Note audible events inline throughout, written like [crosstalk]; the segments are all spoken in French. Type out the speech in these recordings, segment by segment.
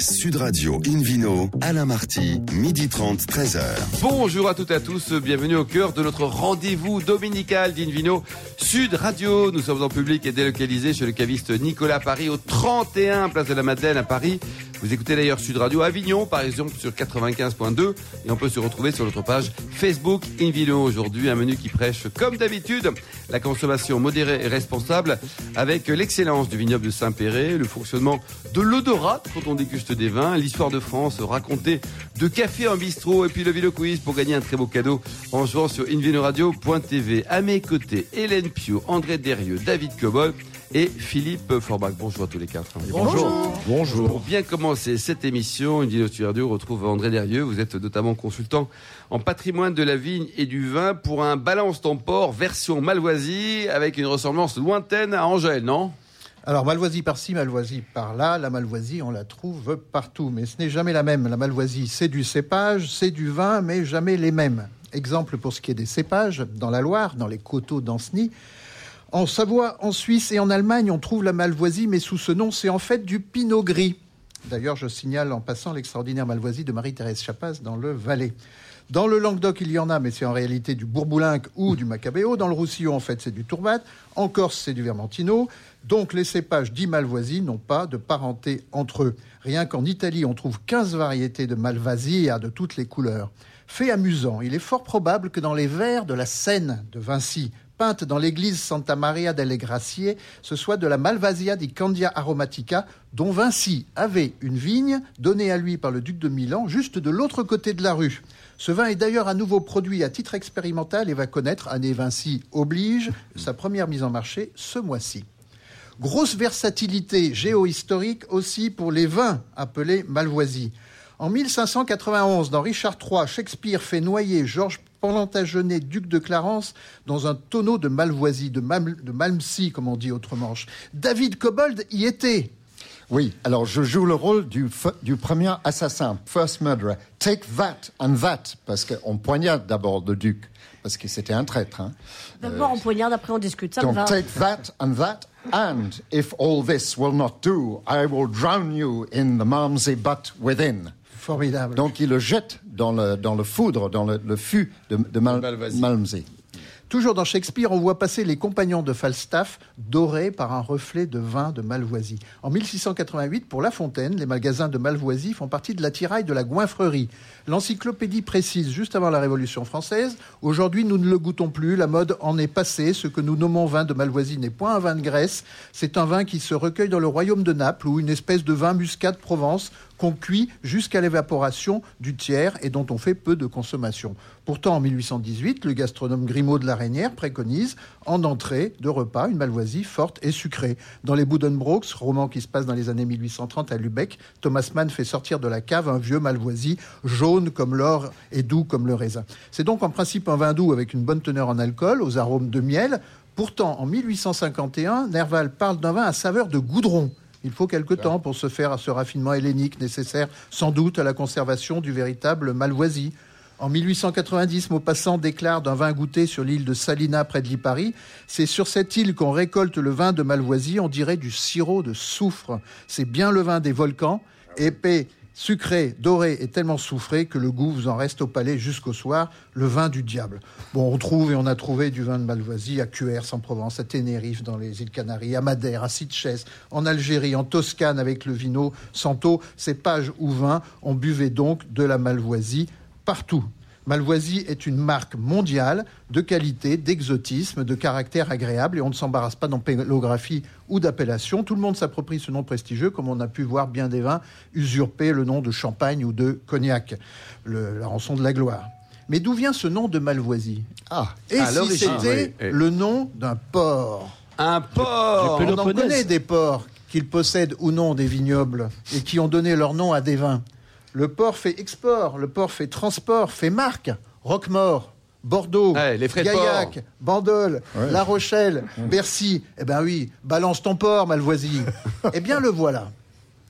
Sud Radio Invino, Alain Marty, midi 30, 13h. Bonjour à toutes et à tous, bienvenue au cœur de notre rendez-vous dominical d'Invino Sud Radio. Nous sommes en public et délocalisés chez le caviste Nicolas Paris au 31 Place de la Madeleine à Paris. Vous écoutez d'ailleurs Sud Radio Avignon, par exemple, sur 95.2. Et on peut se retrouver sur notre page Facebook Invino. Aujourd'hui, un menu qui prêche, comme d'habitude, la consommation modérée et responsable avec l'excellence du vignoble de Saint-Péret, le fonctionnement de l'odorat quand on déguste des vins, l'histoire de France racontée de café en bistrot et puis le Vino Quiz pour gagner un très beau cadeau en jouant sur invinoradio.tv. À mes côtés, Hélène Pio, André Derieux, David Cobol et Philippe Forbach. Bonjour à tous les quatre. Bonjour. Bonjour. Pour bien commencer cette émission, une Dino Radio retrouve André Derieux. Vous êtes notamment consultant en patrimoine de la vigne et du vin pour un balance tempore version Malvoisie avec une ressemblance lointaine à Angèle, non? Alors Malvoisie par-ci, Malvoisie par-là, la Malvoisie on la trouve partout, mais ce n'est jamais la même. La Malvoisie c'est du cépage, c'est du vin, mais jamais les mêmes. Exemple pour ce qui est des cépages, dans la Loire, dans les coteaux d'Ancenis, en Savoie, en Suisse et en Allemagne, on trouve la Malvoisie, mais sous ce nom, c'est en fait du Pinot Gris. D'ailleurs, je signale en passant l'extraordinaire Malvoisie de Marie-Thérèse Chapas dans le Valais. Dans le Languedoc, il y en a, mais c'est en réalité du Bourboulinque ou du Macabéo. Dans le Roussillon, en fait, c'est du Tourmat. En Corse, c'est du Vermentino. Donc, les cépages dits Malvoisie n'ont pas de parenté entre eux. Rien qu'en Italie, on trouve 15 variétés de Malvasia de toutes les couleurs. Fait amusant, il est fort probable que dans les verres de la Seine de Vinci, peinte dans l'église Santa Maria delle Grazie, ce soit de la Malvasia di Candia aromatica, dont Vinci avait une vigne donnée à lui par le duc de Milan, juste de l'autre côté de la rue. Ce vin est d'ailleurs à nouveau produit à titre expérimental et va connaître, année Vinci oblige, sa première mise en marché ce mois-ci. Grosse versatilité géohistorique aussi pour les vins appelés Malvoisie. En 1591, dans Richard III, Shakespeare fait noyer Georges Plantagenet, duc de Clarence, dans un tonneau de Malvoisie, de, de Malmsey, comme on dit autrement. David Cobold y était. Oui, alors je joue le rôle du, du premier assassin, first murderer. Take that and that, parce qu'on poignarde d'abord le duc, parce que c'était un traître. Hein. D'abord on poignarde, après on discute. Ça donc va. take that and that, and if all this will not do, I will drown you in the Malmsey butt within. Formidable. Donc il le jette dans le, dans le foudre, dans le, le fût de, de Mal Malvasie. Malmsey. Toujours dans Shakespeare, on voit passer les compagnons de Falstaff dorés par un reflet de vin de Malvoisie. En 1688, pour La Fontaine, les magasins de Malvoisie font partie de la tiraille de la goinfrerie. L'encyclopédie précise, juste avant la Révolution française, aujourd'hui nous ne le goûtons plus, la mode en est passée, ce que nous nommons vin de Malvoisie n'est point un vin de Grèce, c'est un vin qui se recueille dans le royaume de Naples, ou une espèce de vin muscat de Provence qu'on cuit jusqu'à l'évaporation du tiers et dont on fait peu de consommation. Pourtant, en 1818, le gastronome Grimaud de la Reynière préconise, en entrée de repas, une malvoisie forte et sucrée. Dans les Buddenbrooks, roman qui se passe dans les années 1830 à Lubeck, Thomas Mann fait sortir de la cave un vieux malvoisie, jaune comme l'or et doux comme le raisin. C'est donc en principe un vin doux avec une bonne teneur en alcool, aux arômes de miel. Pourtant, en 1851, Nerval parle d'un vin à saveur de goudron. Il faut quelque temps pour se faire à ce raffinement hellénique nécessaire sans doute à la conservation du véritable Malvoisie. En 1890, Maupassant déclare d'un vin goûté sur l'île de Salina près de Lipari C'est sur cette île qu'on récolte le vin de Malvoisie, on dirait du sirop de soufre. C'est bien le vin des volcans, épais, sucré, doré et tellement soufré que le goût vous en reste au palais jusqu'au soir, le vin du diable. Bon, on trouve et on a trouvé du vin de Malvoisie à Cuers en Provence, à Tenerife dans les îles Canaries, à Madère, à Sitges, en Algérie, en Toscane avec le vino Santo. Ces pages ou vins, on buvait donc de la Malvoisie partout. Malvoisie est une marque mondiale de qualité, d'exotisme, de caractère agréable et on ne s'embarrasse pas d'empélographie ou d'appellation. Tout le monde s'approprie ce nom prestigieux comme on a pu voir bien des vins usurper le nom de champagne ou de cognac, le- la rançon de la gloire. Mais d'où vient ce nom de Malvoisie? Ah, Et si c'était oui, oui. le nom d'un port? Un port On en connaît des ports qu'ils possèdent ou non des vignobles et qui ont donné leur nom à des vins. Le port fait export, le port fait transport, fait marque. Roquemort, Bordeaux, Ouais, les frais de Gaillac. Bandol, Ouais. La Rochelle, Bercy. Eh ben oui, balance ton port, Malvoisie. [laughs] eh bien le voilà.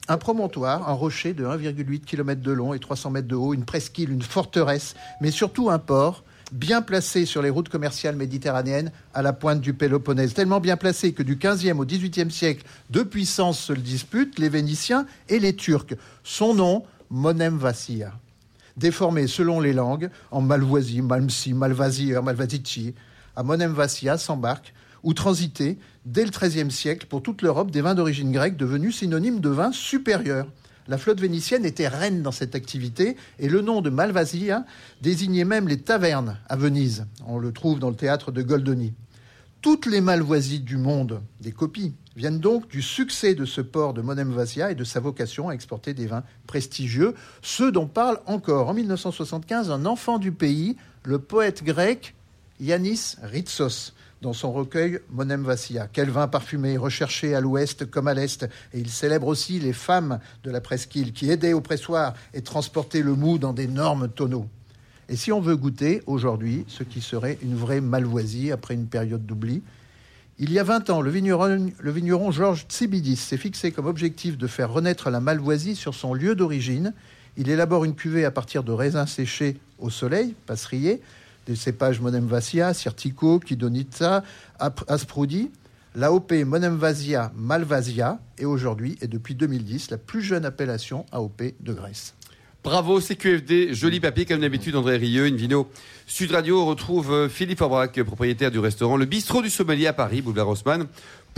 Un promontoire, un rocher de 1,8 km de long et 300 mètres de haut, une presqu'île, une forteresse, mais surtout un port bien placé sur les routes commerciales méditerranéennes à la pointe du Péloponnèse. Tellement bien placé que du 15e au 18e siècle, deux puissances se le disputent, les Vénitiens et les Turcs. Son nom, Monem Vassia. Déformé selon les langues, en Malvoisie, Malmsi, Malvasir, Malvasici, à Monem Vassia s'embarque ou transité dès le XIIIe siècle pour toute l'Europe des vins d'origine grecque devenus synonymes de vins supérieurs. La flotte vénitienne était reine dans cette activité et le nom de Malvasia désignait même les tavernes à Venise. On le trouve dans le théâtre de Goldoni. Toutes les malvoisies du monde, des copies, viennent donc du succès de ce port de Monemvasia et de sa vocation à exporter des vins prestigieux, ceux dont parle encore en 1975 un enfant du pays, le poète grec Yanis Ritsos dans son recueil Monem Vassia. Quel vin parfumé, recherché à l'ouest comme à l'est. Et il célèbre aussi les femmes de la presqu'île qui aidaient au pressoir et transportaient le mou dans d'énormes tonneaux. Et si on veut goûter aujourd'hui ce qui serait une vraie malvoisie après une période d'oubli, il y a 20 ans, le vigneron, Georges Tsibidis s'est fixé comme objectif de faire renaître la malvoisie sur son lieu d'origine. Il élabore une cuvée à partir de raisins séchés au soleil, passeriers, des cépages Monemvasia, Sirtico, Kidonitsa, Asprudi, l'AOP Monemvasia Malvasia est aujourd'hui et depuis 2010 la plus jeune appellation AOP de Grèce. Bravo CQFD, joli papier comme d'habitude André Rieu, une vidéo Sud Radio retrouve euh, Philippe Aubrac, propriétaire du restaurant Le Bistrot du Sommelier à Paris, boulevard Haussmann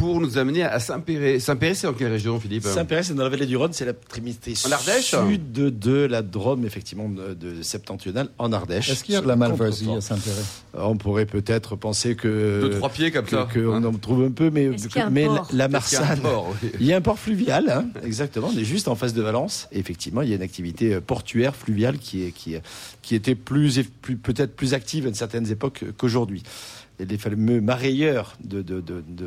pour nous amener à Saint-Péret. Saint-Péret, c'est dans quelle région, Philippe? Saint-Péret, c'est dans la vallée du Rhône, c'est la trimité sud de la Drôme, effectivement, de septentrionale, en Ardèche. Est-ce qu'il y a de la malvoisie à Saint-Péret On pourrait peut-être penser que... Deux, trois pieds comme ça. Qu'on hein. en trouve un peu, mais, mais la, Marsanne... Il y a un port fluvial, hein, exactement, on est juste en face de Valence. Et effectivement, il y a une activité euh, portuaire, fluviale, qui, est, qui, qui était plus, plus peut-être plus active à certaines époques qu'aujourd'hui les fameux marailleurs de,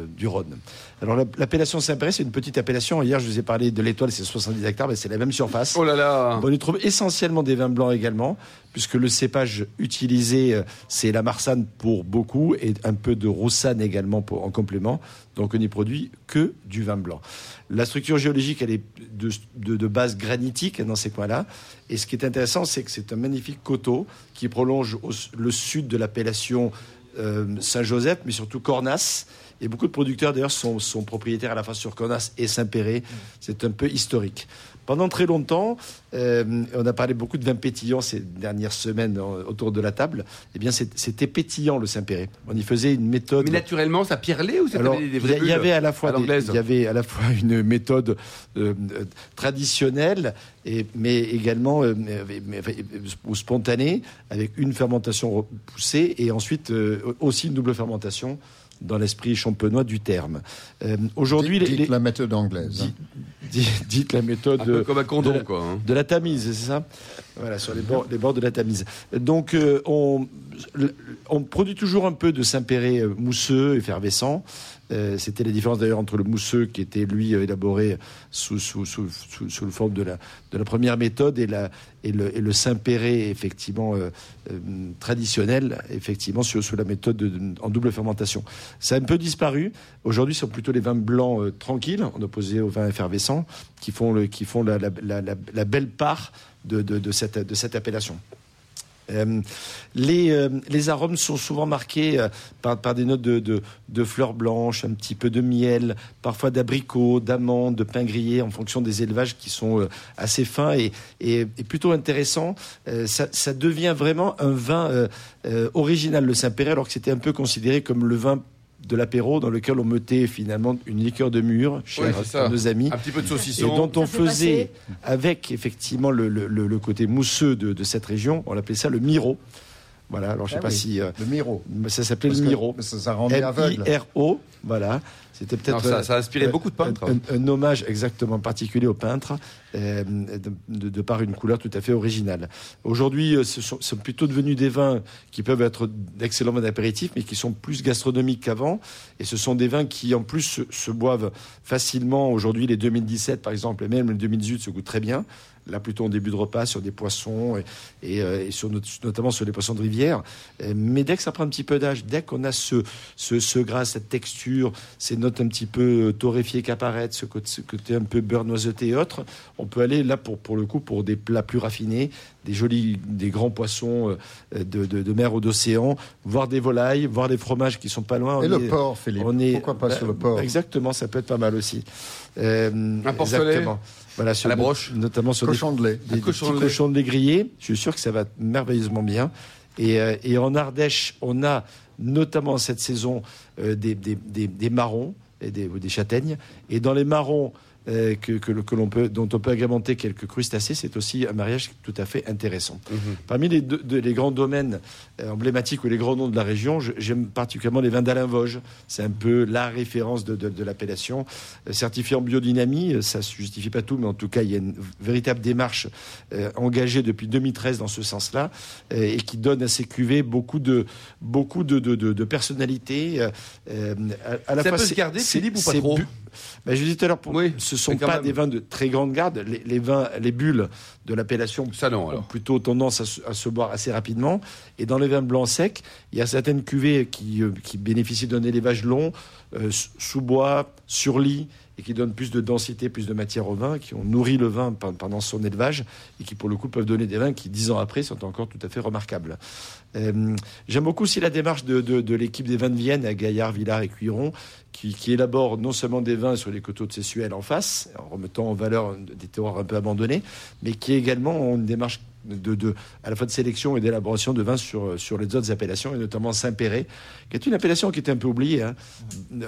du Rhône. Alors l'appellation Saint-Péret, c'est une petite appellation. Hier, je vous ai parlé de l'étoile, c'est 70 hectares, mais c'est la même surface. Oh là là On y trouve essentiellement des vins blancs également, puisque le cépage utilisé, euh, c'est la Marsanne pour beaucoup, et un peu de Roussanne également pour, en complément. Donc on n'y produit que du vin blanc. La structure géologique, elle est de, base granitique dans ces coins-là. Et ce qui est intéressant, c'est que c'est un magnifique coteau qui prolonge le sud de l'appellation Saint-Joseph, mais surtout Cornas. Et beaucoup de producteurs, d'ailleurs, sont, propriétaires à la fois sur Cornas et Saint-Péret. C'est un peu historique. Pendant très longtemps, euh, on a parlé beaucoup de vin pétillant ces dernières semaines autour de la table. Eh bien, c'était pétillant le Saint-Péret. On y faisait une méthode. Mais naturellement, ça pirlait ou c'était des vrais Il y avait à la fois il y avait à la fois une méthode euh, traditionnelle, et, mais également ou spontanée, avec une fermentation poussée et ensuite aussi une double fermentation dans l'esprit champenois du terme. Euh, aujourd'hui, la méthode anglaise. Hein. Dites, la méthode comme un condom, de, la, quoi, hein. de la Tamise, c'est ça? Voilà, sur les bords, les bords de la Tamise. Donc, euh, on, on produit toujours un peu de Saint-Péret euh, mousseux, effervescent. Euh, c'était la différence d'ailleurs entre le mousseux qui était lui élaboré sous, sous, le forme de la, première méthode et, la, et, le, et le Saint-Péret effectivement euh, euh, traditionnel, effectivement sous, la méthode en double fermentation. Ça a un peu disparu. Aujourd'hui, ce sont plutôt les vins blancs tranquilles, en opposé aux vins effervescents, qui font, la, belle part de, de cette appellation. Euh, les, euh, les, arômes sont souvent marqués euh, par, par, des notes de, de, fleurs blanches, un petit peu de miel, parfois d'abricots, d'amandes, de pain grillé, en fonction des élevages qui sont assez fins et, et, et plutôt intéressants. Ça, ça, devient vraiment un vin original, le Saint-Péret, alors que c'était un peu considéré comme le vin de l'apéro dans lequel on mettait finalement une liqueur de mûre chez nos amis. Un petit peu de saucisson. Et dont on faisait, avec effectivement le, côté mousseux de, cette région, on appelait ça le miro. Voilà, alors je sais ah pas si. Euh, le Miro. Ça s'appelait le Miro. Ça, ça rendait aveugle. M-I-R-O, voilà. C'était peut-être. Ça, ça, a inspiré beaucoup de peintres. Un, hommage exactement particulier aux peintres, euh, de, par une couleur tout à fait originale. Aujourd'hui, euh, ce sont, plutôt devenus des vins qui peuvent être d'excellents vins d'apéritif, mais qui sont plus gastronomiques qu'avant. Et ce sont des vins qui, en plus, se, boivent facilement. Aujourd'hui, les 2017, par exemple, et même les 2018 se goûtent très bien là plutôt en début de repas sur des poissons et, euh, sur, notamment sur les poissons de rivière. Euh, mais dès que ça prend un petit peu d'âge, dès qu'on a ce, ce, ce, gras, cette texture, ces notes note un petit peu euh, torréfiée qui apparaît, ce côté, ce côté un peu beurre noiseté et autres, on peut aller là pour, pour le coup pour des plats plus raffinés, des jolis, des grands poissons de, de, de mer ou d'océan, voir des volailles, voir des fromages qui sont pas loin. Et On le est- porc, Philippe. on est, Pourquoi pas bah, sur le porc? Exactement, ça peut être pas mal aussi. Euh, Un porcelet? exactement. Voilà, sur la le- broche notamment sur des, Cochon de lait. des, des cochon petits de lait. cochons de lait grillés. Je suis sûr que ça va merveilleusement bien. Et, euh, et en Ardèche, on a notamment cette saison euh, des, des, des, des marrons et des, ou des châtaignes. Et dans les marrons euh, que, que, l'on peut, dont on peut agrémenter quelques crustacés, c'est aussi un mariage tout à fait intéressant. Parmi les, deux- de- les grands domaines euh, emblématiques ou les grands noms de la région, j'aime particulièrement les vins d'Alain Vosges. C'est un peu la référence de, de- de l'appellation. Euh, certifié en biodynamie, euh, ça ne justifie pas tout, mais en tout cas, il y a une véritable démarche euh, engagée depuis 2013 dans ce sens-là et qui donne à ces cuvées beaucoup de, beaucoup de, de, personnalité. à, à la Ça fois, peut se c'est- garder, c'est- Philippe, ou pas trop bu- Ben, je vous disais tout à l'heure, pour- Oui, ce sont mais quand pas même. des vins de très grande garde. Les, les vins, les bulles de l'appellation ont plutôt tendance à se, à se boire assez rapidement. Et dans les vins blancs secs, il y a certaines cuvées qui, euh, qui bénéficient d'un élevage long, euh, sous bois, sur lit, et qui donnent plus de densité, plus de matière au vin, qui ont nourri le vin pe- pendant son élevage, et qui pour le coup peuvent donner des vins qui, dix ans après, sont encore tout à fait remarquables. Euh, J'aime beaucoup aussi la démarche de, l'équipe des vins de Vienne à Gaillard, Villars et Cuiron, qui, qui élabore non seulement des vins sur les coteaux de Sessuel en face, en remettant en valeur des terroirs un peu abandonnés, mais qui également ont une démarche de, de- à la fois de sélection et d'élaboration de vins sur, sur les autres appellations, et notamment Saint-Péret, qui est une appellation qui était un peu oubliée, hein,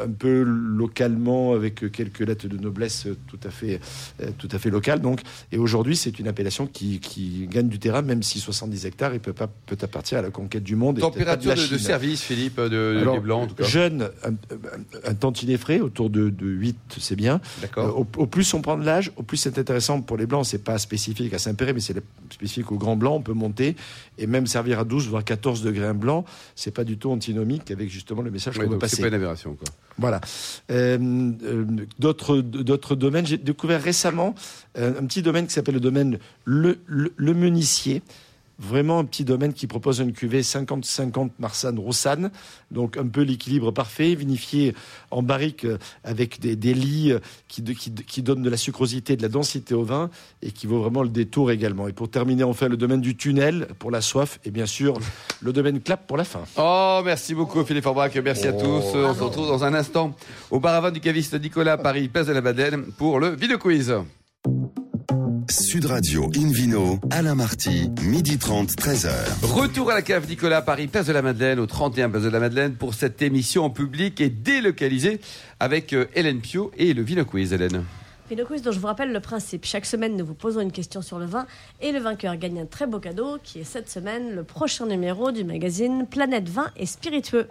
un peu localement, avec quelques lettres de noblesse tout à fait, euh, tout à fait locales. Donc, et aujourd'hui, c'est une appellation qui, qui gagne du terrain, même si 70 hectares, il peut, pas, peut appartir à la conquête du monde. Température de, service, Philippe, de, Alors, blanc, en tout cas. Jeune, un, un, tantinet frais, autour de, de 8, c'est bien. Euh, D'accord. au, au plus on prend de l'âge, au plus c'est intéressant pour les blancs. C'est pas spécifique à Saint-Péret, mais c'est spécifique au grand blanc. On peut monter et même servir à 12 voire 14 degrés un blanc. C'est pas du tout antinomique avec justement le message qu'on veut donc c'est passer. pas une aberration, quoi. Voilà. Euh, euh, D'autres d'autres domaines. J'ai découvert récemment euh, un petit domaine qui s'appelle le domaine Le, le, le Meunissier. Vraiment un petit domaine qui propose une cuvée 50-50 Marsanne Roussanne, donc un peu l'équilibre parfait, vinifié en barrique euh, avec des, des lits euh, qui, de- qui, qui donnent de la sucrosité, de la densité au vin et qui vaut vraiment le détour également. Et pour terminer, enfin le domaine du tunnel pour la soif et bien sûr le domaine clap pour la fin. Oh, merci beaucoup Philippe Forbach, merci à tous. On se retrouve dans un instant au bar à vin du caviste Nicolas Paris, place de la Madeleine, pour le vidéo quiz. Sud Radio Invino, Alain Marty, midi 30, 13h. Retour à la cave Nicolas Paris, place de la Madeleine, au 31 place de la Madeleine, pour cette émission en public et délocalisée avec euh, Hélène Pio et le vidéo quiz, Hélène. Quiz dont je vous rappelle le principe. Chaque semaine, nous vous posons une question sur le vin et le vainqueur gagne un très beau cadeau qui est cette semaine le prochain numéro du magazine Planète Vin et Spiritueux.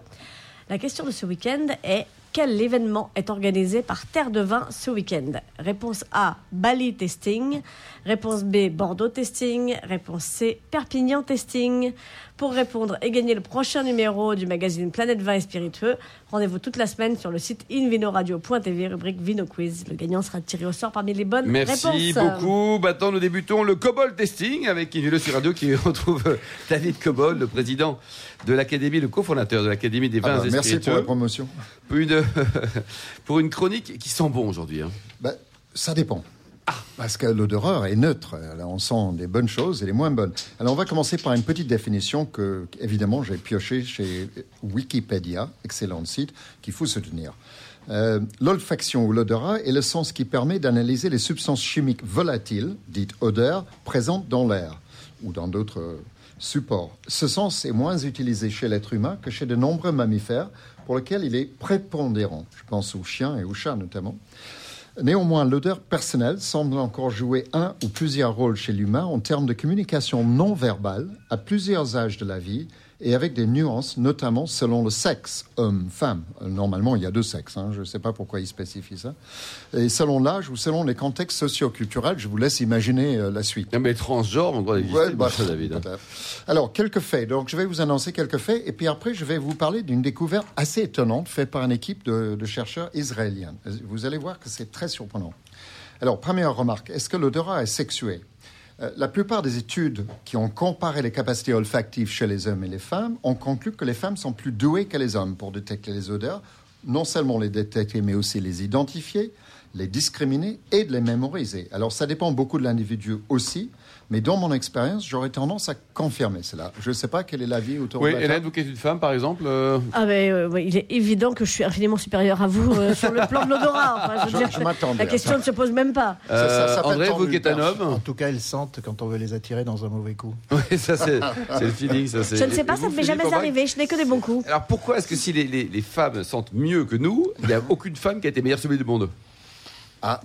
La question de ce week-end est quel événement est organisé par Terre de Vin ce week-end? Réponse A, Bali Testing. Réponse B, Bordeaux Testing. Réponse C, Perpignan Testing. Pour répondre et gagner le prochain numéro du magazine Planète Vin et Spiritueux, rendez-vous toute la semaine sur le site invinoradio.tv, rubrique Vino Quiz. Le gagnant sera tiré au sort parmi les bonnes Merci réponses. beaucoup. Maintenant, nous débutons le Cobol Testing avec Invino sur Radio qui [laughs] retrouve David Cobol, le président de l'Académie, le cofondateur de l'Académie des vins Ah bah, et merci pour spiritueux. la promotion. Pour une, pour une chronique qui sent bon aujourd'hui. hein. Ben, ça dépend. Parce que l'odoreur est neutre. Alors, on sent des bonnes choses et les moins bonnes. Alors, on va commencer par une petite définition que, évidemment, j'ai pioché chez Wikipédia, excellent site, qu'il faut soutenir. Euh, L'olfaction ou l'odorat est le sens qui permet d'analyser les substances chimiques volatiles, dites odeurs, présentes dans l'air ou dans d'autres euh, supports. Ce sens est moins utilisé chez l'être humain que chez de nombreux mammifères, pour lesquels il est prépondérant. Je pense aux chiens et aux chats notamment. Néanmoins, l'odeur personnelle semble encore jouer un ou plusieurs rôles chez l'humain en termes de communication non verbale à plusieurs âges de la vie et avec des nuances, notamment selon le sexe, homme, femme. Normalement, il y a deux sexes, hein, je ne sais pas pourquoi il spécifie ça. Et selon l'âge ou selon les contextes socio-culturels, je vous laisse imaginer euh, la suite. Non, mais transgenre, on doit exister, Ouais, bah, ça, David. hein. Alors, quelques faits. Donc, je vais vous annoncer quelques faits, et puis après, je vais vous parler d'une découverte assez étonnante faite par une équipe de, de chercheurs israéliens. Vous allez voir que c'est très surprenant. Alors, première remarque, est-ce que l'odorat est sexué? La plupart des études qui ont comparé les capacités olfactives chez les hommes et les femmes ont conclu que les femmes sont plus douées que les hommes pour détecter les odeurs non seulement les détecter, mais aussi les identifier, les discriminer et de les mémoriser. Alors ça dépend beaucoup de l'individu aussi, mais dans mon expérience, j'aurais tendance à confirmer cela. Je ne sais pas quel est l'avis autour Oui, de la Hélène, vous qui êtes une femme, par exemple. euh, Ah ben, euh, ouais, il est évident que je suis infiniment supérieure à vous euh, sur le plan de l'odorat. Enfin, je Je- la question ne se pose même pas. Ça- André, vous qui êtes un homme. En tout cas, elles sentent quand on veut les attirer dans un mauvais coup. [laughs] Oui, ça c'est c'est le feeling. Ça, c'est- Je ne sais pas, ça ne m'est jamais arrivé. Je n'ai que des bons coups. Alors pourquoi est-ce que si les, les- les femmes sentent mieux que nous, il n'y a aucune femme qui a été meilleure sommeil du monde? Ah.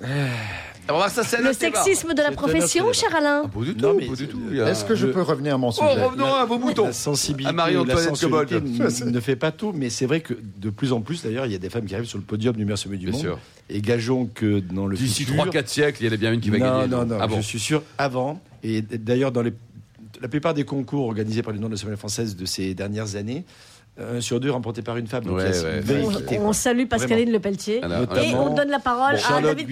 Ça, c'est Le autre débat. sexisme de la profession, cher Alain Ah, Pas du tout, Non, mais pas du c'est- tout. il y a- Est-ce que je le- peux revenir à mon Oh, sujet revenons à vos moutons. La sensibilité, À Marie-Antoinette la sensualité Cobold. n- ne fait pas tout, mais c'est vrai que de plus en plus, d'ailleurs, il y a des femmes qui arrivent sur le podium du meilleur sommet du Bien monde. sûr. Et gageons que dans le D'ici futur... 3-4 siècles, il y en a bien une qui va non, gagner. Non, non, Ah bon je suis sûr avant. Et d'ailleurs, dans les, la plupart des concours organisés par l'Union nationale française de ces dernières années, un sur deux remporté par une femme. Donc Ouais, ouais. On, salue Pascaline Le Pelletier. Alors, Et on donne la parole Bon, à Charlotte David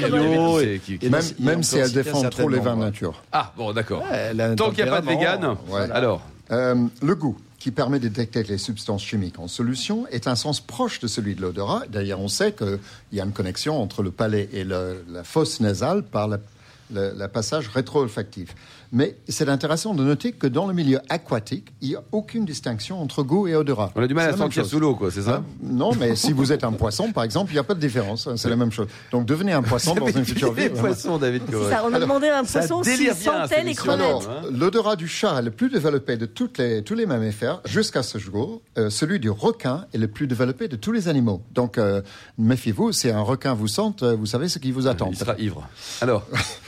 et- et Même, si elle défend trop les vins nature. Ah, bon, d'accord. Ouais, Tant qu'il n'y a pas de vegan, Ouais. alors. Euh, le goût, qui permet de détecter les substances chimiques en solution, est un sens proche de celui de l'odorat. D'ailleurs, on sait qu'il y a une connexion entre le palais et le- la fosse nasale par le passage rétro-olfactif. Mais c'est intéressant de noter que dans le milieu aquatique, il n'y a aucune distinction entre goût et odorat. On a du mal à sentir sous l'eau, quoi, c'est ça Hein non, mais si vous êtes un poisson, par exemple, il n'y a pas de différence. hein, C'est la même chose. Donc devenez un poisson dans une future vie. [laughs] Les poissons, David ça, on a demandé à un poisson s'il sentait les crevettes. Hein. l'odorat du chat est le plus développé de toutes les, tous les mammifères jusqu'à ce jour. Euh, celui du requin est le plus développé de tous les animaux. Donc, euh, méfiez-vous, si un requin vous sente, euh, vous savez ce qui vous attend. Il sera ivre. Alors,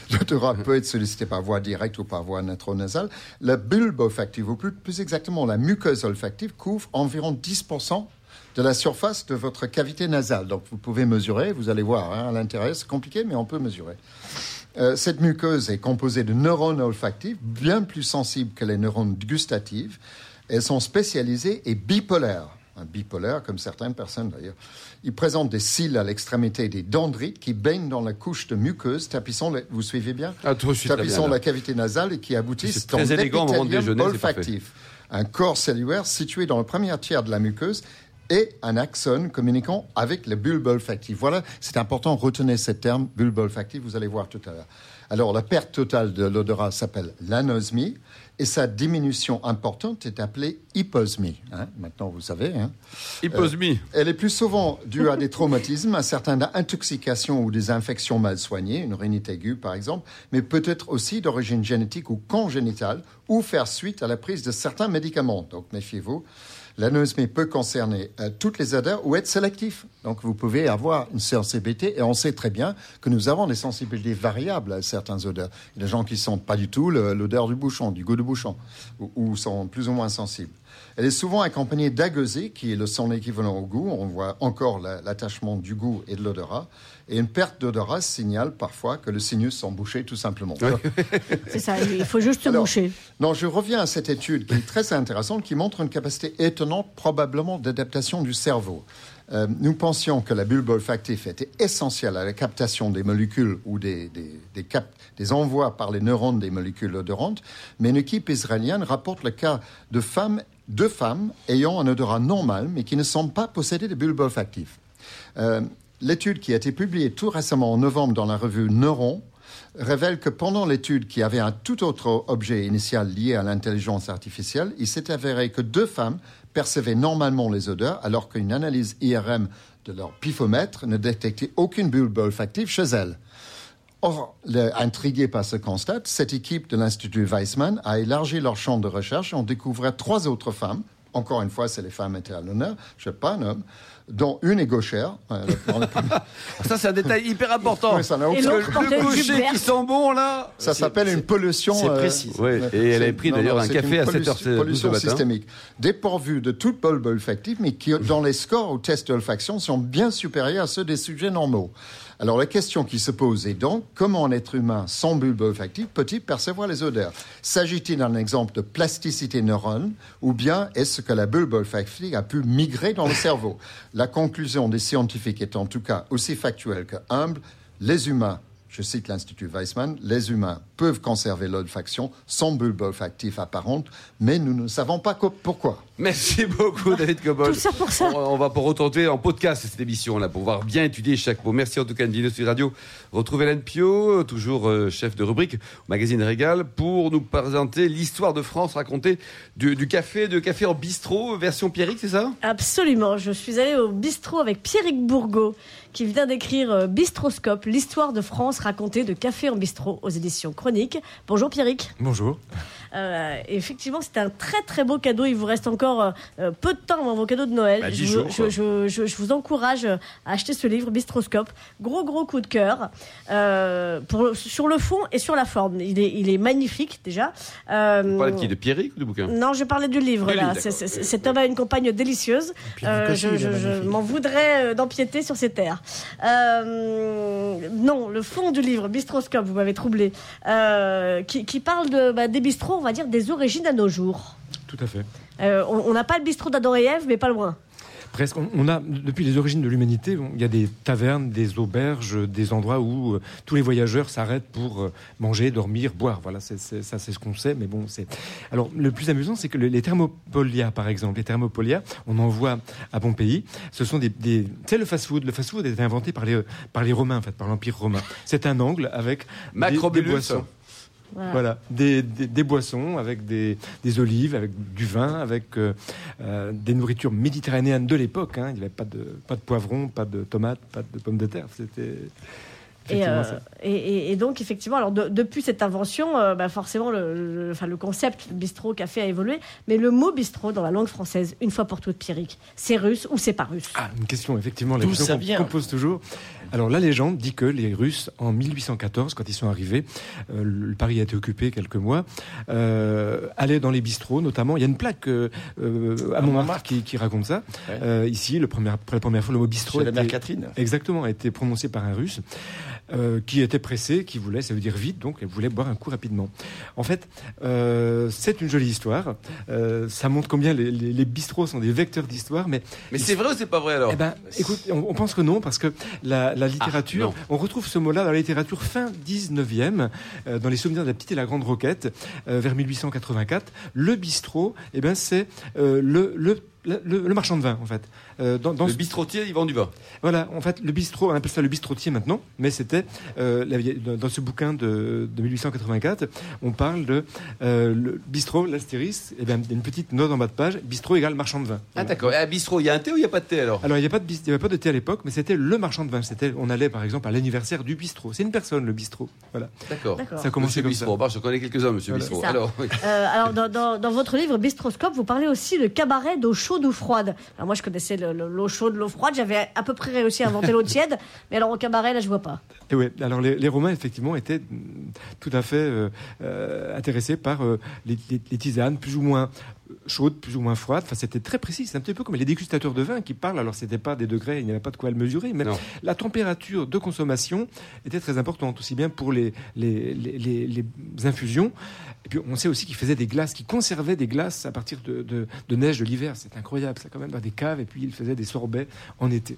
[laughs] L'odorat peut être sollicité par voie directe ou par voie natronasale. La bulbe olfactive, ou plus, plus exactement la muqueuse olfactive, couvre environ 10% de la surface de votre cavité nasale. Donc vous pouvez mesurer, vous allez voir hein, à l'intérieur, c'est compliqué, mais on peut mesurer. Euh, cette muqueuse est composée de neurones olfactifs, bien plus sensibles que les neurones gustatifs. Elles sont spécialisées et bipolaires. Un bipolaire, comme certaines personnes d'ailleurs. Ils présentent des cils à l'extrémité des dendrites qui baignent dans la couche de muqueuse, tapissant, les- vous suivez bien? Ah, Tapissant bien, la cavité nasale et qui aboutissent dans l'épithélium olfactif. Un corps cellulaire situé dans le premier tiers de la muqueuse et un axone communiquant avec le bulbe olfactif. Voilà, c'est important, retenez ce terme, bulbe olfactif, vous allez voir tout à l'heure. Alors, la perte totale de l'odorat s'appelle l'anosmie et sa diminution importante est appelée hyposmie. hein. Maintenant, vous savez. Hein. hyposmie. Elle est plus souvent due à des traumatismes, à certaines intoxications ou des infections mal soignées, une rhinite aiguë par exemple, mais peut-être aussi d'origine génétique ou congénitale, ou faire suite à la prise de certains médicaments. Donc méfiez-vous. L'anosmie peut concerner toutes les odeurs ou être sélectif. Donc vous pouvez avoir une sensibilité, et on sait très bien que nous avons des sensibilités variables à certaines odeurs. Il y a des gens qui ne sentent pas du tout l'odeur du bouchon, du goût du bouchon, ou, ou sont plus ou moins sensibles. Elle est souvent accompagnée d'agosée, qui est le son équivalent au goût. On voit encore la- l'attachement du goût et de l'odorat. Et une perte d'odorat signale parfois que le sinus sont bouchés tout simplement. [laughs] C'est ça, il faut juste se Alors, moucher. Non, je reviens à cette étude qui est très intéressante, qui montre une capacité étonnante probablement d'adaptation du cerveau. Euh, nous pensions que la bulbe olfactive était essentielle à la captation des molécules ou des, des, des, cap- des envois par les neurones des molécules odorantes, mais une équipe israélienne rapporte le cas de femmes, deux femmes ayant un odorat normal, mais qui ne semblent pas posséder de bulbe olfactive. Euh, L'étude qui a été publiée tout récemment en novembre dans la revue Neuron révèle que pendant l'étude qui avait un tout autre objet initial lié à l'intelligence artificielle, il s'est avéré que deux femmes percevaient normalement les odeurs alors qu'une analyse IRM de leur pifomètre ne détectait aucune bulbe olfactive chez elles. Or, le- intrigué par ce constat, cette équipe de l'Institut Weizmann a élargi leur champ de recherche et ont découvert trois autres femmes. Encore une fois, c'est les femmes étaient à l'honneur, je ne suis pas un homme, dont une est gauchère. euh, [laughs] Ça, c'est un détail hyper important. Oui, ça n'a Et aucun- Le gaucher qui sent bon, là. Ça s'appelle une pollution. c'est euh, précis. Ouais, et elle avait pris d'ailleurs un café à 7h12 pollution- ce pollution matin. systémique, dépourvue de toute bulbe olfactive, mais qui, dans les scores au test d'olfaction, sont bien supérieurs à ceux des sujets normaux. Alors la question qui se pose est donc, comment un être humain sans bulbe olfactive peut-il percevoir les odeurs? S'agit-il d'un exemple de plasticité neurone, ou bien est-ce que la bulbe olfactive a pu migrer dans le cerveau? La conclusion des scientifiques est en tout cas aussi factuelle que humble. Les humains je cite l'Institut Weizmann, les humains peuvent conserver l'olfaction sans bulbe olfactif apparente, mais nous ne savons pas pourquoi. Merci beaucoup, David Cobol. Tout ça pour ça. On, on va pour retenter en podcast cette émission-là, pour pouvoir bien étudier chaque mot. Merci en tout cas, Invino sur Radio. Retrouvez Hélène Pio, toujours euh, chef de rubrique au magazine Régal, pour nous présenter l'histoire de France racontée du, du café, de café en bistrot, version Pierrick, c'est ça? Absolument. Je suis allée au bistrot avec Pierrick Bourgault, qui vient d'écrire euh, Bistroscope, l'histoire de France racontée de café en bistrot aux éditions Chroniques. Bonjour Pierrick. Bonjour. Euh, effectivement, c'est un très très beau cadeau. Il vous reste encore euh, euh, peu de temps avant vos cadeaux de Noël. Bah, je, jours, vous- quoi. je, je- je- je vous encourage à acheter ce livre, Bistroscope. Gros gros coup de cœur euh, pour, sur le fond et sur la forme. Il est, il est magnifique déjà. Euh, Vous parlez de qui De Pierrick ou de bouquin? Non, je parlais du livre. Du là. livre, C'est- d'accord. c'est- Cet homme a une compagne délicieuse. Euh, je m'en voudrais d'empiéter sur ces terres. Euh, non, le fond du livre, Bistroscope, vous m'avez troublé, euh, qui, qui parle de, bah, des bistrots, on va dire, des origines à nos jours. Tout à fait. Euh, on n'a pas le bistrot d'Adam et Ève, mais pas loin. Presque. On, a, depuis les origines de l'humanité, il y a des tavernes, des auberges, des endroits où euh, tous les voyageurs s'arrêtent pour euh, manger, dormir, boire. Voilà, c'est, c'est- ça, c'est ce qu'on sait. Mais bon, c'est. Alors, le plus amusant, c'est que le- les thermopolia, par exemple, les thermopolia, on en voit à Pompéi. Ce sont des, des tu sais, le fast-food. Le fast-food a été inventé par les, par les Romains, en fait, par l'Empire romain. C'est un angle avec des, des Macrobulus. boissons. Voilà. Des, des boissons avec des, des olives, avec du vin, avec euh, euh, des nourritures méditerranéennes de l'époque. hein. Il n'y avait pas de, pas de poivrons, pas de tomates, pas de pommes de terre. C'était Et, euh, et, donc, effectivement, alors de- depuis cette invention, euh, bah, forcément, le, le- enfin, le concept bistrot, café a évolué. Mais le mot bistrot dans la langue française, une fois pour toutes, Pierrick, c'est russe ou c'est pas russe? Ah, une question, effectivement, la question ça qu'on- vient? qu'on pose toujours. Alors, la légende dit que les Russes, en 1814, quand ils sont arrivés, euh, le Paris a été occupé quelques mois, euh, allaient dans les bistrots, notamment. Il y a une plaque à Montmartre qui, qui raconte ça. Ouais. Euh, ici, le premier, pour la première fois, le mot bistrot Chez la mère Catherine. Exactement, a été prononcé par un russe euh, qui était pressé, qui voulait, ça veut dire vite, donc elle voulait boire un coup rapidement. En fait, euh, c'est une jolie histoire. Euh, ça montre combien les, les- les bistrots sont des vecteurs d'histoire, mais Mais c'est vrai ou c'est pas vrai alors eh ben, écoute, on, on pense que non, parce que la, la littérature, non. on retrouve ce mot-là dans la littérature fin 19e, euh, dans les souvenirs de la petite et la grande roquette, euh, vers 1884. Le bistrot, eh ben, c'est euh, le, le, le, le marchand de vin, en fait. Euh, dans, dans Le ce- bistrotier, il vend du vin. voilà, en fait, le bistrot, on appelle ça le bistrotier maintenant, mais c'était euh, la dans ce bouquin de, de 1884, on parle de euh, le bistrot, l'astérisque, et bien il y a une petite note en bas de page, bistrot égale marchand de vin. Ah Voilà. d'accord. Et à bistrot, il y a un thé ou il n'y a pas de thé alors? Alors, il n'y avait pas de bis- il y avait pas de thé à l'époque, mais c'était le marchand de vin. C'était, on allait par exemple à l'anniversaire du bistrot. C'est une personne, le bistrot. Voilà. D'accord. Ça a commencé Monsieur comme Bistrot. ça. Bah, je connais quelques-uns, Monsieur Voilà. Bistrot. Alors, oui. Euh, alors, dans, dans- dans votre livre Bistroscope, vous parlez aussi de cabaret d'eau chaude ou froide? Alors, moi, je connaissais le- le- l'eau chaude, l'eau froide. J'avais à peu près réussi à inventer l'eau tiède. Mais alors, au cabaret, là, je vois pas. Et ouais, alors les, les Romains, effectivement, étaient tout à fait euh, euh, intéressés par euh, les, les- les tisanes, plus ou moins chaudes, plus ou moins froides. Enfin, c'était très précis. C'est un petit peu comme les dégustateurs de vin qui parlent. Alors, c'était pas des degrés, il n'y avait pas de quoi le mesurer, mais Non. la température de consommation était très importante, aussi bien pour les, infusions. Et puis, on sait aussi qu'ils faisaient des glaces, qu'ils conservaient des glaces à partir de, de, de neige de l'hiver. C'est incroyable, ça, quand même, dans des caves. Et puis, ils faisaient des sorbets en été.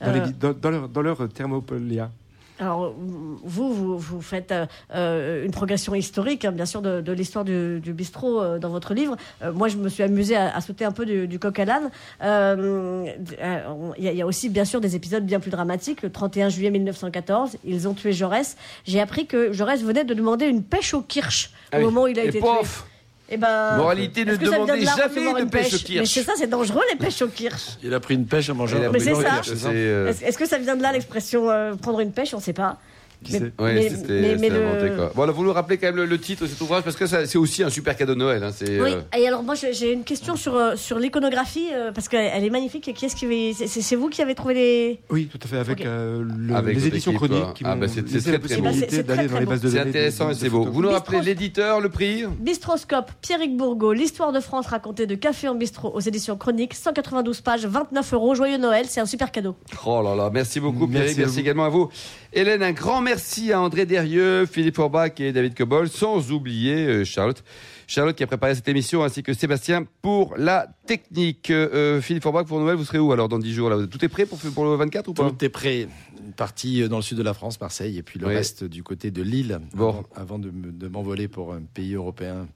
Dans, les Euh, bi- dans, dans leur, dans leur thermopolia. Alors, vous, vous, vous faites euh, euh, une progression historique, hein, bien sûr, de, de l'histoire du, du bistrot euh, dans votre livre. Euh, moi, je me suis amusée à, à sauter un peu du, du coq à l'âne. Euh, euh, Il y, y a aussi, bien sûr, des épisodes bien plus dramatiques. Le 31 juillet 1914, ils ont tué Jaurès. J'ai appris que Jaurès venait de demander une pêche au kirsch Ah au oui. moment où il a Et été pof tué. Eh ben, Moralité, ne demandez de là, jamais recevoir de une pêche au Mais kirsch. c'est ça, c'est dangereux, les pêches au kirsch. Il a pris une pêche à manger. Mais c'est ça. pêche, c'est, euh, Est-ce est-ce que ça vient de là l'expression euh, prendre une pêche? On ne sait pas. Qui Mais- sait Ouais, mais- c'était mais- mais c'était le- inventé, quoi. Bon, alors, vous nous rappelez quand même le, le titre de cet ouvrage parce que ça, c'est aussi un super cadeau de Noël. Hein, c'est, Oui, euh, et alors moi j'ai une question sur, euh, sur l'iconographie, euh, parce qu'elle elle est magnifique. Et qui est-ce qui c'est- vous qui avez trouvé les. Oui, tout à fait, avec Ok. euh, le- Avec les éditions équipe, chroniques qui Ah, bah, c'est- très, très beau. d'aller très, dans les bases de c'est intéressant et c'est beau. Vous nous rappelez l'éditeur, le prix Bistroscope, Pierrick Bourgault, l'histoire de France racontée de café en bistrot aux éditions chroniques, 192 pages, 29 euros, joyeux Noël, c'est un super cadeau. Oh là là, merci beaucoup à merci également à vous. Hélène, un grand merci. à André Derieux, Philippe Forbach et David Cobol, sans oublier euh, Charlotte. Charlotte qui a préparé cette émission, ainsi que Sébastien pour la technique. Euh, Philippe Forbach, pour Noël, vous serez où alors dans 10 jours là? Tout est prêt pour, pour le 24 ou pas? Tout est prêt. Une partie euh, dans le sud de la France, Marseille, et puis le Oui. reste du côté de Lille, Bon. avant, de m'envoler pour un pays européen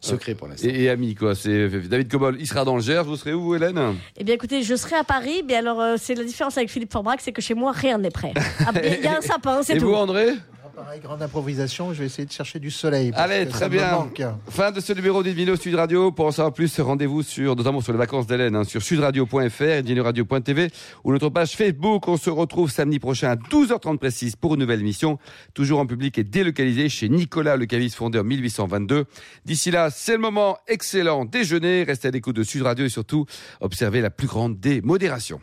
secret pour l'instant. et, et ami, quoi. C'est David Cobol, il sera dans le Gers. Vous serez où, vous, Hélène? Eh bien, écoutez, je serai à Paris, mais alors, euh, c'est la différence avec Philippe Forbrac, c'est que chez moi, rien n'est prêt. Ah, Il y a un [laughs] sapin, c'est Et tout. vous, André? Pareil, grande improvisation, je vais essayer de chercher du soleil. Allez, très bien. Fin de ce numéro d'Invino Sud Radio. Pour en savoir plus, rendez-vous sur, notamment sur les vacances d'Hélène, hein, sur sudradio.fr, invinoradio.tv ou notre page Facebook. On se retrouve samedi prochain à 12h30 précise pour une nouvelle émission, toujours en public et délocalisé chez Nicolas Le Cavis, fondé en 1822. D'ici là, c'est le moment excellent déjeuner. Restez à l'écoute de Sud Radio et surtout, observez la plus grande des modérations.